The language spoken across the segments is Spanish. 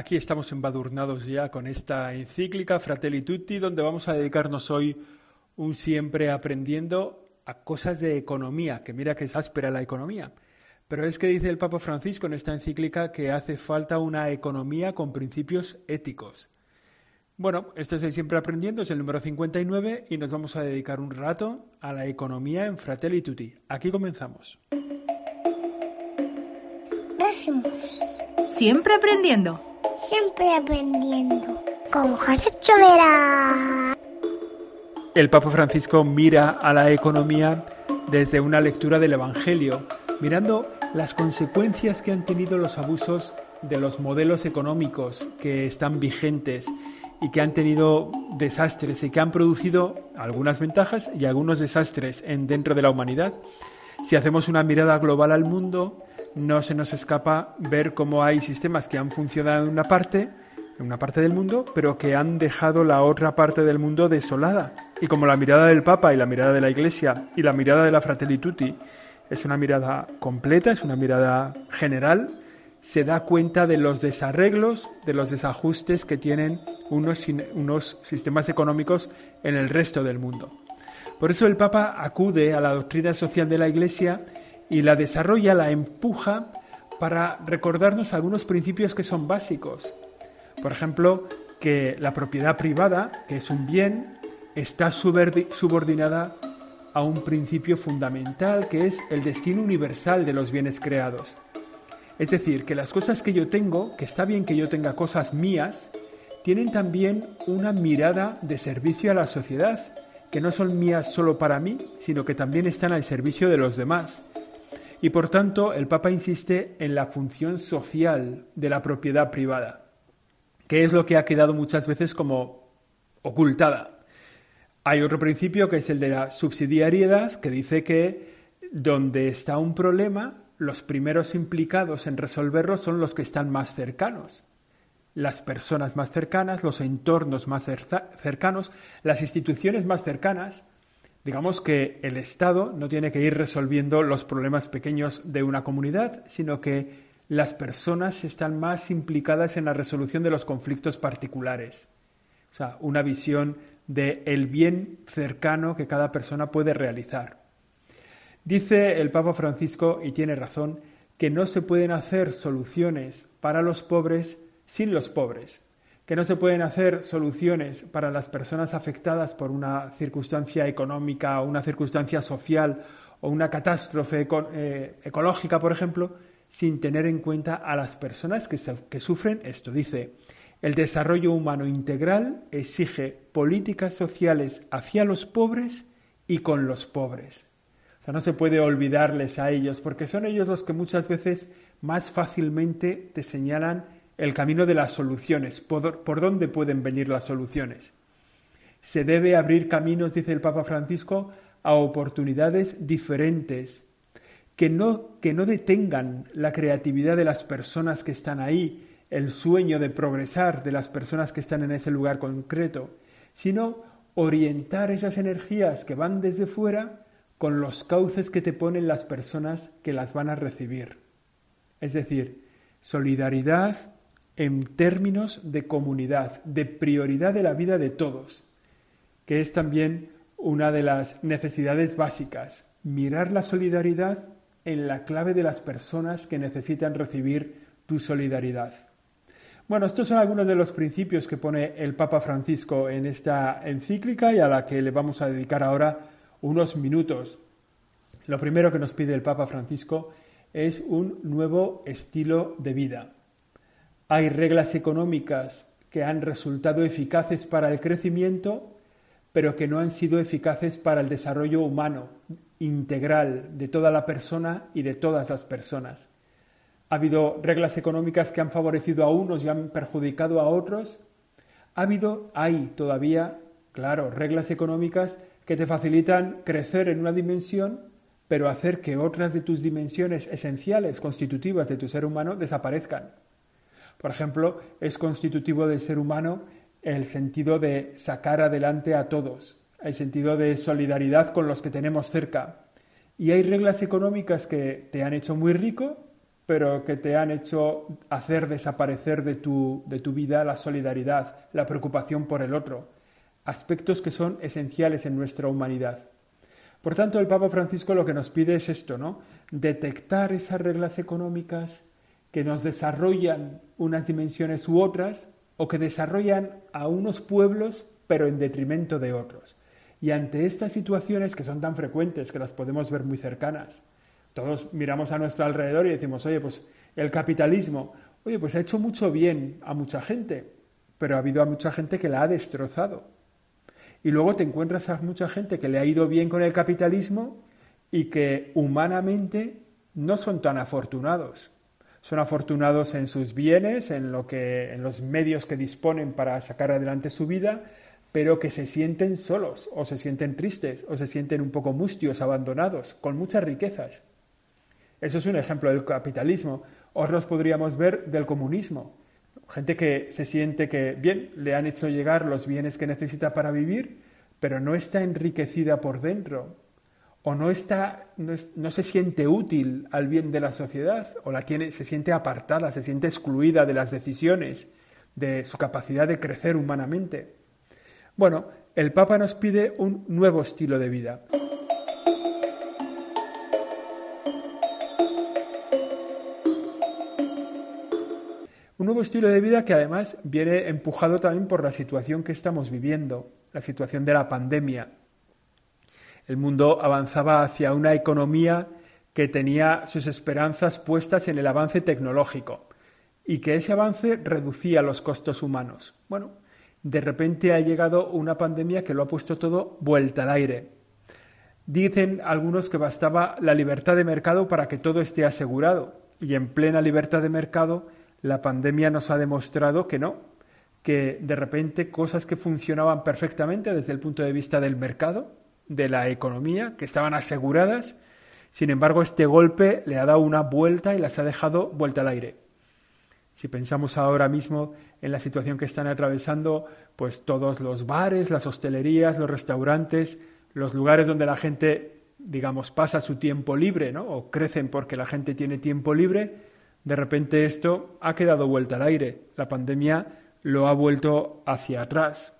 Aquí estamos embadurnados ya con esta encíclica Fratelli Tutti, donde vamos a dedicarnos hoy un siempre aprendiendo a cosas de economía, que mira que es áspera la economía. Pero es que dice el Papa Francisco en esta encíclica que hace falta una economía con principios éticos. Bueno, esto es el Siempre Aprendiendo, es el número 59 y nos vamos a dedicar un rato a la economía en Fratelli Tutti. Aquí comenzamos. Siempre aprendiendo siempre aprendiendo. Con José Chovera. El Papa Francisco mira a la economía desde una lectura del Evangelio, mirando las consecuencias que han tenido los abusos de los modelos económicos que están vigentes y que han tenido desastres y que han producido algunas ventajas y algunos desastres en, dentro de la humanidad. Si hacemos una mirada global al mundo, no se nos escapa ver cómo hay sistemas que han funcionado en una parte, en una parte del mundo, pero que han dejado la otra parte del mundo desolada. Y como la mirada del Papa y la mirada de la Iglesia y la mirada de la Fratelli Tutti es una mirada completa, es una mirada general, se da cuenta de los desarreglos, de los desajustes que tienen unos, unos sistemas económicos en el resto del mundo. Por eso el Papa acude a la doctrina social de la Iglesia y la desarrolla, la empuja para recordarnos algunos principios que son básicos. Por ejemplo, que la propiedad privada, que es un bien, está subordinada a un principio fundamental que es el destino universal de los bienes creados. Es decir, que las cosas que yo tengo, que está bien que yo tenga cosas mías, tienen también una mirada de servicio a la sociedad, que no son mías solo para mí, sino que también están al servicio de los demás. Y por tanto, el Papa insiste en la función social de la propiedad privada, que es lo que ha quedado muchas veces como ocultada. Hay otro principio que es el de la subsidiariedad, que dice que donde está un problema, los primeros implicados en resolverlo son los que están más cercanos. Las personas más cercanas, los entornos más cercanos, las instituciones más cercanas, Digamos que el Estado no tiene que ir resolviendo los problemas pequeños de una comunidad, sino que las personas están más implicadas en la resolución de los conflictos particulares. O sea, una visión de el bien cercano que cada persona puede realizar. Dice el Papa Francisco, y tiene razón, que no se pueden hacer soluciones para los pobres sin los pobres que no se pueden hacer soluciones para las personas afectadas por una circunstancia económica o una circunstancia social o una catástrofe eh, ecológica, por ejemplo, sin tener en cuenta a las personas que, que sufren esto. Dice, el desarrollo humano integral exige políticas sociales hacia los pobres y con los pobres. O sea, no se puede olvidarles a ellos, porque son ellos los que muchas veces más fácilmente te señalan el camino de las soluciones, por, dónde pueden venir las soluciones. Se debe abrir caminos, dice el Papa Francisco, a oportunidades diferentes, que no, que no detengan la creatividad de las personas que están ahí, el sueño de progresar de las personas que están en ese lugar concreto, sino orientar esas energías que van desde fuera con los cauces que te ponen las personas que las van a recibir. Es decir, solidaridad, en términos de comunidad, de prioridad de la vida de todos, que es también una de las necesidades básicas, mirar la solidaridad en la clave de las personas que necesitan recibir tu solidaridad. Bueno, estos son algunos de los principios que pone el Papa Francisco en esta encíclica y a la que le vamos a dedicar ahora unos minutos. Lo primero que nos pide el Papa Francisco es un nuevo estilo de vida. Hay reglas económicas que han resultado eficaces para el crecimiento, pero que no han sido eficaces para el desarrollo humano integral de toda la persona y de todas las personas. Ha habido reglas económicas que han favorecido a unos y han perjudicado a otros. Ha habido, hay todavía, claro, reglas económicas que te facilitan crecer en una dimensión, pero hacer que otras de tus dimensiones esenciales, constitutivas de tu ser humano, desaparezcan. Por ejemplo, es constitutivo del ser humano el sentido de sacar adelante a todos, el sentido de solidaridad con los que tenemos cerca. Y hay reglas económicas que te han hecho muy rico, pero que te han hecho hacer desaparecer de tu, de tu vida la solidaridad, la preocupación por el otro, aspectos que son esenciales en nuestra humanidad. Por tanto, el Papa Francisco lo que nos pide es esto, ¿no? Detectar esas reglas económicas que nos desarrollan unas dimensiones u otras o que desarrollan a unos pueblos pero en detrimento de otros. Y ante estas situaciones que son tan frecuentes, que las podemos ver muy cercanas, todos miramos a nuestro alrededor y decimos, oye, pues el capitalismo, oye, pues ha hecho mucho bien a mucha gente, pero ha habido a mucha gente que la ha destrozado. Y luego te encuentras a mucha gente que le ha ido bien con el capitalismo y que humanamente no son tan afortunados. Son afortunados en sus bienes, en lo que en los medios que disponen para sacar adelante su vida, pero que se sienten solos o se sienten tristes o se sienten un poco mustios, abandonados, con muchas riquezas. Eso es un ejemplo del capitalismo. Otros podríamos ver del comunismo. Gente que se siente que, bien, le han hecho llegar los bienes que necesita para vivir, pero no está enriquecida por dentro, o no, está, no, se siente útil al bien de la sociedad, o la tiene, se siente apartada, se siente excluida de las decisiones, de su capacidad de crecer humanamente. Bueno, el Papa nos pide un nuevo estilo de vida. Un nuevo estilo de vida que además viene empujado también por la situación que estamos viviendo, la situación de la pandemia. El mundo avanzaba hacia una economía que tenía sus esperanzas puestas en el avance tecnológico y que ese avance reducía los costos humanos. Bueno, de repente ha llegado una pandemia que lo ha puesto todo vuelta al aire. Dicen algunos que bastaba la libertad de mercado para que todo esté asegurado y en plena libertad de mercado la pandemia nos ha demostrado que no, que de repente cosas que funcionaban perfectamente desde el punto de vista del mercado, de la economía, que estaban aseguradas, sin embargo este golpe le ha dado una vuelta y las ha dejado vuelta al aire. Si pensamos ahora mismo en la situación que están atravesando, pues todos los bares, las hostelerías, los restaurantes, los lugares donde la gente, digamos, pasa su tiempo libre, ¿no? O crecen porque la gente tiene tiempo libre, de repente esto ha quedado vuelta al aire. La pandemia lo ha vuelto hacia atrás.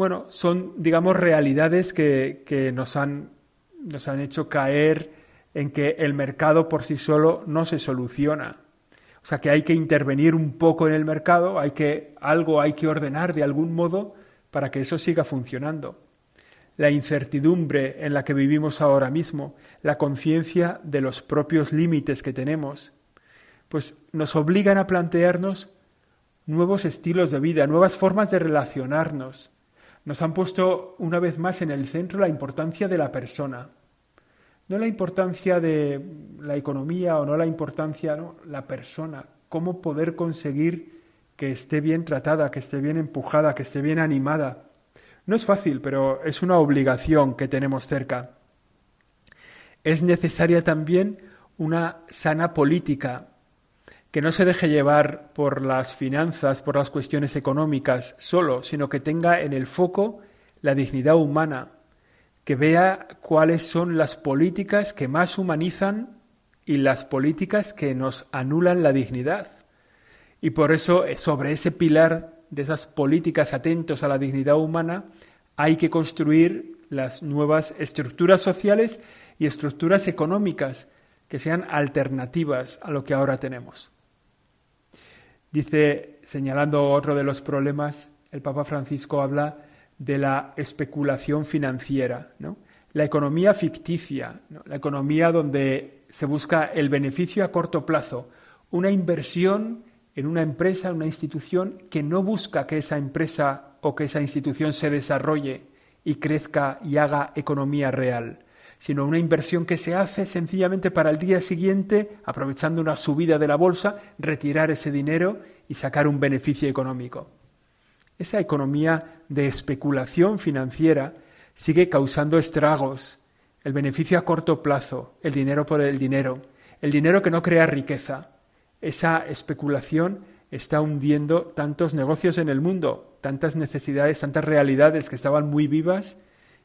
Bueno, son, digamos, realidades que, que nos, han, nos han hecho caer en que el mercado por sí solo no se soluciona. O sea que hay que intervenir un poco en el mercado, hay que algo hay que ordenar de algún modo para que eso siga funcionando. La incertidumbre en la que vivimos ahora mismo, la conciencia de los propios límites que tenemos, pues nos obligan a plantearnos nuevos estilos de vida, nuevas formas de relacionarnos. Nos han puesto una vez más en el centro la importancia de la persona. No la importancia de la economía o no la importancia, no, la persona. Cómo poder conseguir que esté bien tratada, que esté bien empujada, que esté bien animada. No es fácil, pero es una obligación que tenemos cerca. Es necesaria también una sana política, que no se deje llevar por las finanzas, por las cuestiones económicas solo, sino que tenga en el foco la dignidad humana, que vea cuáles son las políticas que más humanizan y las políticas que nos anulan la dignidad. Y por eso, eh, sobre ese pilar de esas políticas atentos a la dignidad humana, hay que construir las nuevas estructuras sociales y estructuras económicas que sean alternativas a lo que ahora tenemos. Dice, señalando otro de los problemas, el Papa Francisco habla de la especulación financiera, la economía ficticia, la economía donde se busca el beneficio a corto plazo, una inversión en una empresa, una institución que no busca que esa empresa o que esa institución se desarrolle y crezca y haga economía real, sino una inversión que se hace sencillamente para el día siguiente, aprovechando una subida de la bolsa, retirar ese dinero y sacar un beneficio económico. Esa economía de especulación financiera sigue causando estragos, el beneficio a corto plazo, el dinero por el dinero, el dinero que no crea riqueza. Esa especulación está hundiendo tantos negocios en el mundo, tantas necesidades, tantas realidades que estaban muy vivas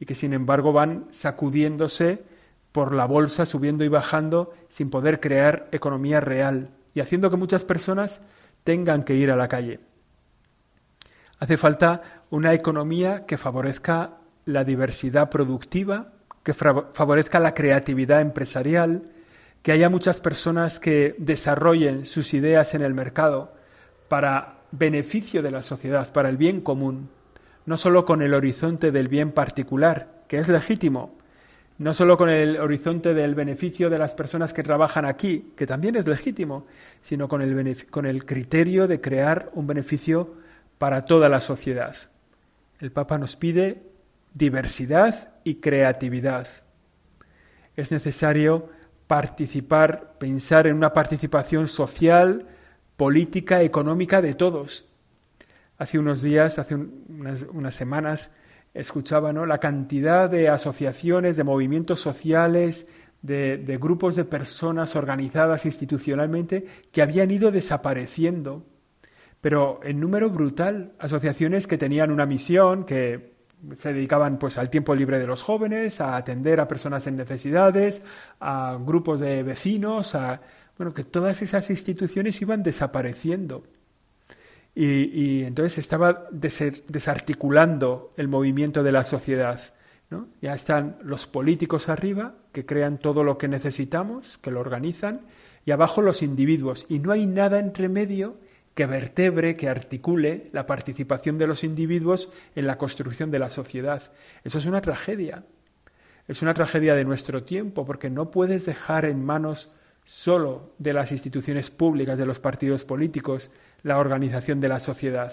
y que sin embargo van sacudiéndose por la bolsa subiendo y bajando sin poder crear economía real y haciendo que muchas personas tengan que ir a la calle. Hace falta una economía que favorezca la diversidad productiva, que favorezca la creatividad empresarial, que haya muchas personas que desarrollen sus ideas en el mercado para beneficio de la sociedad, para el bien común, no solo con el horizonte del bien particular, que es legítimo, no solo con el horizonte del beneficio de las personas que trabajan aquí, que también es legítimo, sino con el, con el criterio de crear un beneficio para toda la sociedad. El Papa nos pide diversidad y creatividad. Es necesario participar, pensar en una participación social, política, económica de todos. Hace unos días, hace unas, semanas, escuchaba la cantidad de asociaciones, de movimientos sociales, de, de grupos de personas organizadas institucionalmente que habían ido desapareciendo, pero en número brutal, asociaciones que tenían una misión, que se dedicaban pues al tiempo libre de los jóvenes, a atender a personas en necesidades, a grupos de vecinos, a bueno, que todas esas instituciones iban desapareciendo. Y, entonces estaba desarticulando el movimiento de la sociedad. ¿no? Ya están los políticos arriba, que crean todo lo que necesitamos, que lo organizan, y abajo los individuos. Y no hay nada entre medio que vertebre, que articule la participación de los individuos en la construcción de la sociedad. Eso es una tragedia. Es una tragedia de nuestro tiempo porque no puedes dejar en manos solo de las instituciones públicas, de los partidos políticos, la organización de la sociedad,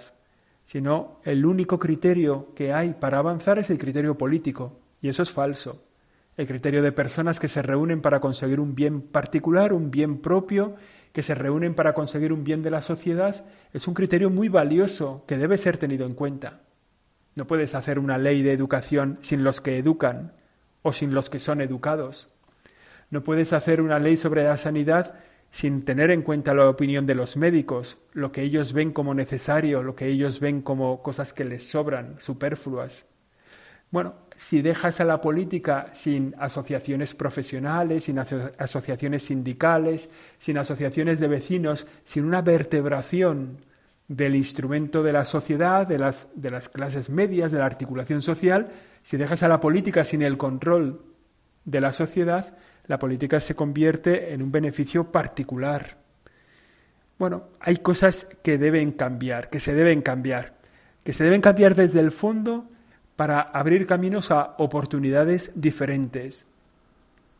sino el único criterio que hay para avanzar es el criterio político, y eso es falso. El criterio de personas que se reúnen para conseguir un bien particular, un bien propio, que se reúnen para conseguir un bien de la sociedad, es un criterio muy valioso que debe ser tenido en cuenta. No puedes hacer una ley de educación sin los que educan o sin los que son educados. No puedes hacer una ley sobre la sanidad sin tener en cuenta la opinión de los médicos, lo que ellos ven como necesario, lo que ellos ven como cosas que les sobran, superfluas. Bueno, si dejas a la política sin asociaciones profesionales, sin asociaciones sindicales, sin asociaciones de vecinos, sin una vertebración del instrumento de la sociedad, de las, de las clases medias, de la articulación social, si dejas a la política sin el control de la sociedad, la política se convierte en un beneficio particular. Bueno, hay cosas que deben cambiar, que se deben cambiar, que se deben cambiar desde el fondo para abrir caminos a oportunidades diferentes.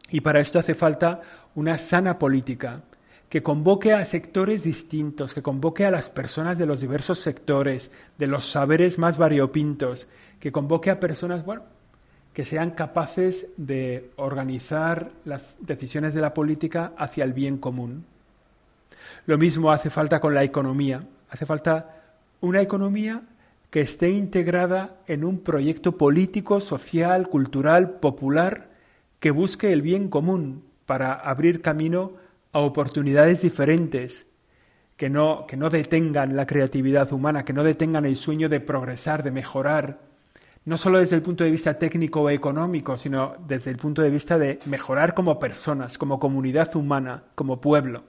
Y para esto hace falta una sana política que convoque a sectores distintos, que convoque a las personas de los diversos sectores, de los saberes más variopintos, que convoque a personas, bueno, que sean capaces de organizar las decisiones de la política hacia el bien común. Lo mismo hace falta con la economía. Hace falta una economía que esté integrada en un proyecto político, social, cultural, popular, que busque el bien común para abrir camino a oportunidades diferentes, que no, que no detengan la creatividad humana, que no detengan el sueño de progresar, de mejorar, no solo desde el punto de vista técnico o económico, sino desde el punto de vista de mejorar como personas, como comunidad humana, como pueblo.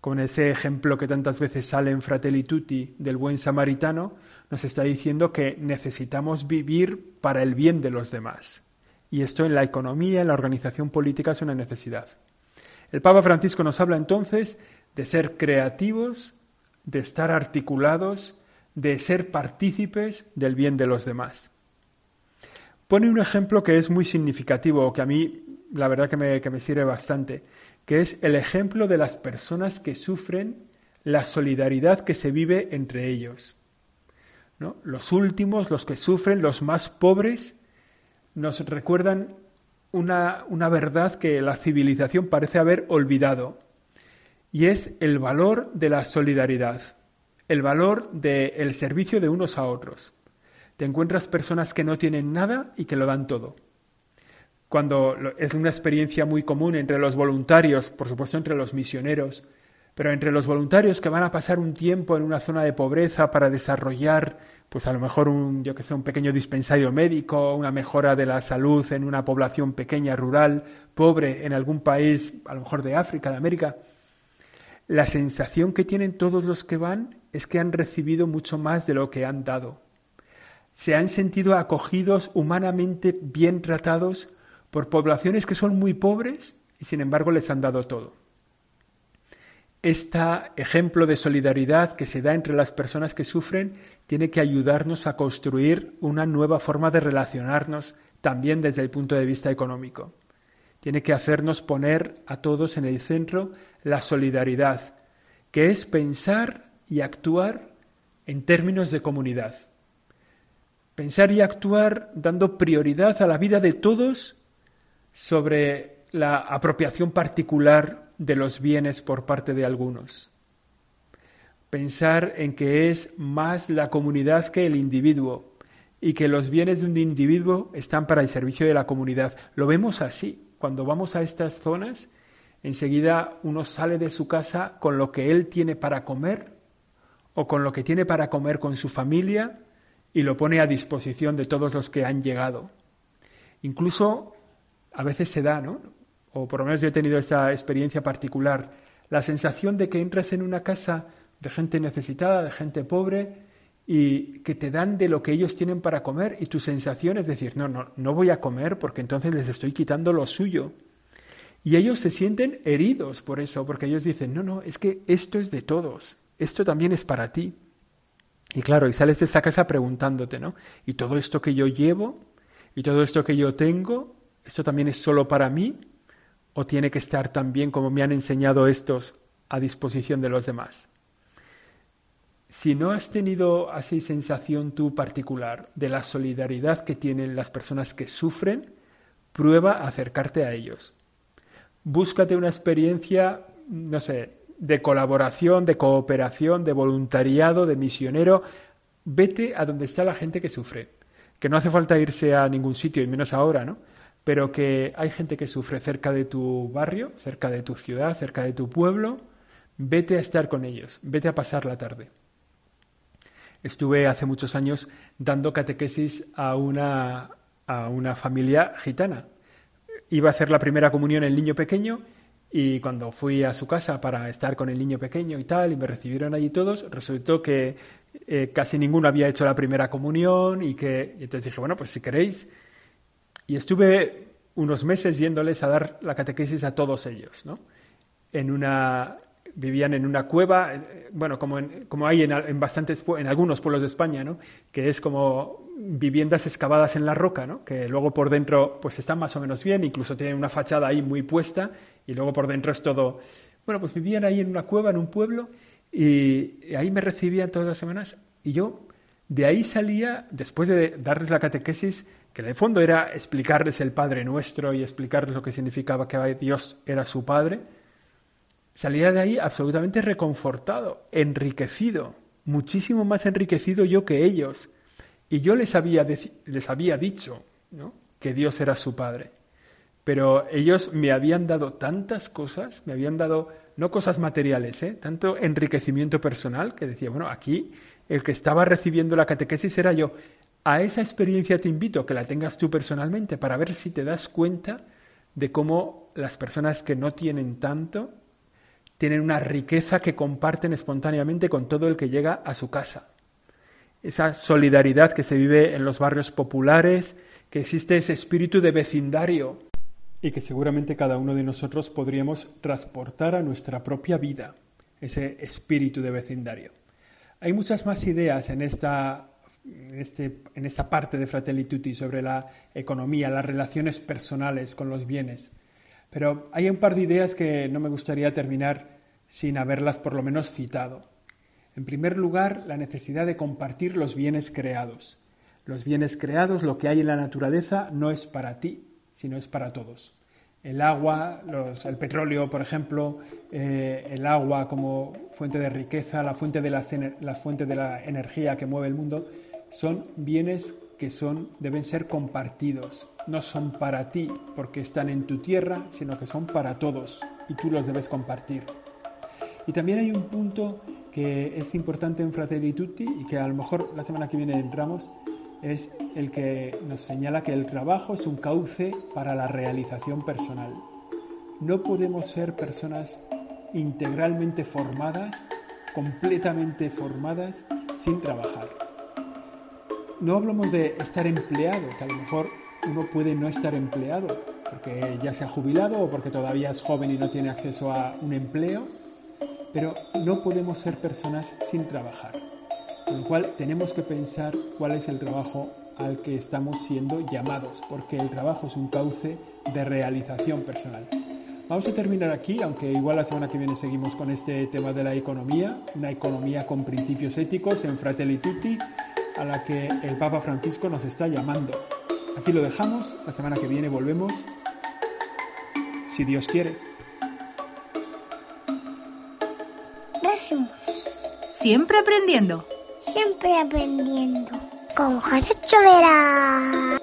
con ese ejemplo que tantas veces sale en Fratelli Tutti del buen samaritano, nos está diciendo que necesitamos vivir para el bien de los demás. Y esto en la economía, en la organización política es una necesidad. El Papa Francisco nos habla entonces de ser creativos, de estar articulados, de ser partícipes del bien de los demás. Pone un ejemplo que es muy significativo, que a mí la verdad que me, que me sirve bastante que es el ejemplo de las personas que sufren la solidaridad que se vive entre ellos. ¿No? Los últimos, los que sufren, los más pobres, nos recuerdan una, una verdad que la civilización parece haber olvidado, y es el valor de la solidaridad, el valor del servicio de unos a otros. Te encuentras personas que no tienen nada y que lo dan todo cuando es una experiencia muy común entre los voluntarios, por supuesto entre los misioneros, Pero entre los voluntarios que van a pasar un tiempo en una zona de pobreza para desarrollar, pues a lo mejor un, yo que sé, un pequeño dispensario médico, una mejora de la salud en una población pequeña, rural, pobre, en algún país, a lo mejor de África, de América, la sensación que tienen todos los que van es que han recibido mucho más de lo que han dado. Se han sentido acogidos, humanamente bien tratados por poblaciones que son muy pobres y sin embargo les han dado todo. Este ejemplo de solidaridad que se da entre las personas que sufren tiene que ayudarnos a construir una nueva forma de relacionarnos también desde el punto de vista económico. Tiene que hacernos poner a todos en el centro la solidaridad, que es pensar y actuar en términos de comunidad. Pensar y actuar dando prioridad a la vida de todos sobre la apropiación particular de los bienes por parte de algunos. Pensar en que es más la comunidad que el individuo y que los bienes de un individuo están para el servicio de la comunidad. Lo vemos así. Cuando vamos a estas zonas, enseguida uno sale de su casa con lo que él tiene para comer o con lo que tiene para comer con su familia y lo pone a disposición de todos los que han llegado. Incluso a veces se da, ¿no? O por lo menos yo he tenido esta experiencia particular, la sensación de que entras en una casa de gente necesitada, de gente pobre, y que te dan de lo que ellos tienen para comer, y tu sensación es decir, no, no, no voy a comer porque entonces les estoy quitando lo suyo. Y ellos se sienten heridos por eso, porque ellos dicen, no, no, es que esto es de todos, esto también es para ti. Y claro, y sales de esa casa preguntándote, ¿no? ¿Y todo esto que yo llevo? ¿Y todo esto que yo tengo? ¿Esto también es solo para mí? ¿O tiene que estar también, como me han enseñado estos, a disposición de los demás? Si no has tenido así sensación tú particular de la solidaridad que tienen las personas que sufren, prueba a acercarte a ellos. Búscate una experiencia, no sé, de colaboración, de cooperación, de voluntariado, de misionero. Vete a donde está la gente que sufre. Que no hace falta irse a ningún sitio, y menos ahora, ¿no? Pero que hay gente que sufre cerca de tu barrio, cerca de tu ciudad, cerca de tu pueblo. Vete a estar con ellos, vete a pasar la tarde. Estuve hace muchos años dando catequesis a una, a una familia gitana. Iba a hacer la primera comunión el niño pequeño y cuando fui a su casa para estar con el niño pequeño y tal, y me recibieron allí todos, resultó que eh, casi ninguno había hecho la primera comunión y que entonces dije, bueno, pues si queréis. Y estuve unos meses yéndoles a dar la catequesis a todos ellos, ¿no? En una, vivían en una cueva, eh, bueno, como, como hay en, bastantes, en algunos pueblos de España, ¿no? Que es como viviendas excavadas en la roca, ¿no? Que luego por dentro, pues están más o menos bien, incluso tienen una fachada ahí muy puesta y luego por dentro es todo... Bueno, pues vivían ahí en una cueva, en un pueblo, y ahí me recibían todas las semanas y yo de ahí salía, después de darles la catequesis, que en el fondo era explicarles el Padre Nuestro y explicarles lo que significaba que Dios era su Padre, salía de ahí absolutamente reconfortado, enriquecido, muchísimo más enriquecido yo que ellos. Y yo les había, les había dicho que Dios era su Padre. Pero ellos me habían dado tantas cosas, me habían dado, no cosas materiales, ¿eh? tanto enriquecimiento personal, que decía, bueno, aquí el que estaba recibiendo la catequesis era yo. A esa experiencia te invito, que la tengas tú personalmente, para ver si te das cuenta de cómo las personas que no tienen tanto tienen una riqueza que comparten espontáneamente con todo el que llega a su casa. Esa solidaridad que se vive en los barrios populares, que existe ese espíritu de vecindario y que seguramente cada uno de nosotros podríamos transportar a nuestra propia vida, ese espíritu de vecindario. Hay muchas más ideas en esta, en, este, esta parte de Fratelli Tutti sobre la economía, las relaciones personales con los bienes, pero hay un par de ideas que no me gustaría terminar sin haberlas por lo menos citado. En primer lugar, la necesidad de compartir los bienes creados. Los bienes creados, lo que hay en la naturaleza, no es para ti, sino es para todos. El agua, el petróleo, por ejemplo, eh, el agua como fuente de riqueza, la fuente de la, la fuente de la energía que mueve el mundo, son bienes que son, deben ser compartidos. No son para ti porque están en tu tierra, sino que son para todos y tú los debes compartir. Y también hay un punto que es importante en Fratelli y que a lo mejor la semana que viene entramos, es el que nos señala que el trabajo es un cauce para la realización personal. No podemos ser personas integralmente formadas, completamente formadas, sin trabajar. No hablamos de estar empleado, que a lo mejor uno puede no estar empleado porque ya se ha jubilado o porque todavía es joven y no tiene acceso a un empleo, pero no podemos ser personas sin trabajar. Con lo cual tenemos que pensar cuál es el trabajo al que estamos siendo llamados, porque el trabajo es un cauce de realización personal. Vamos a terminar aquí, aunque igual la semana que viene seguimos con este tema de la economía, una economía con principios éticos en Fratelli Tutti, a la que el Papa Francisco nos está llamando. Aquí lo dejamos, la semana que viene volvemos, si Dios quiere. Siempre aprendiendo. Siempre aprendiendo. Con José Chovera.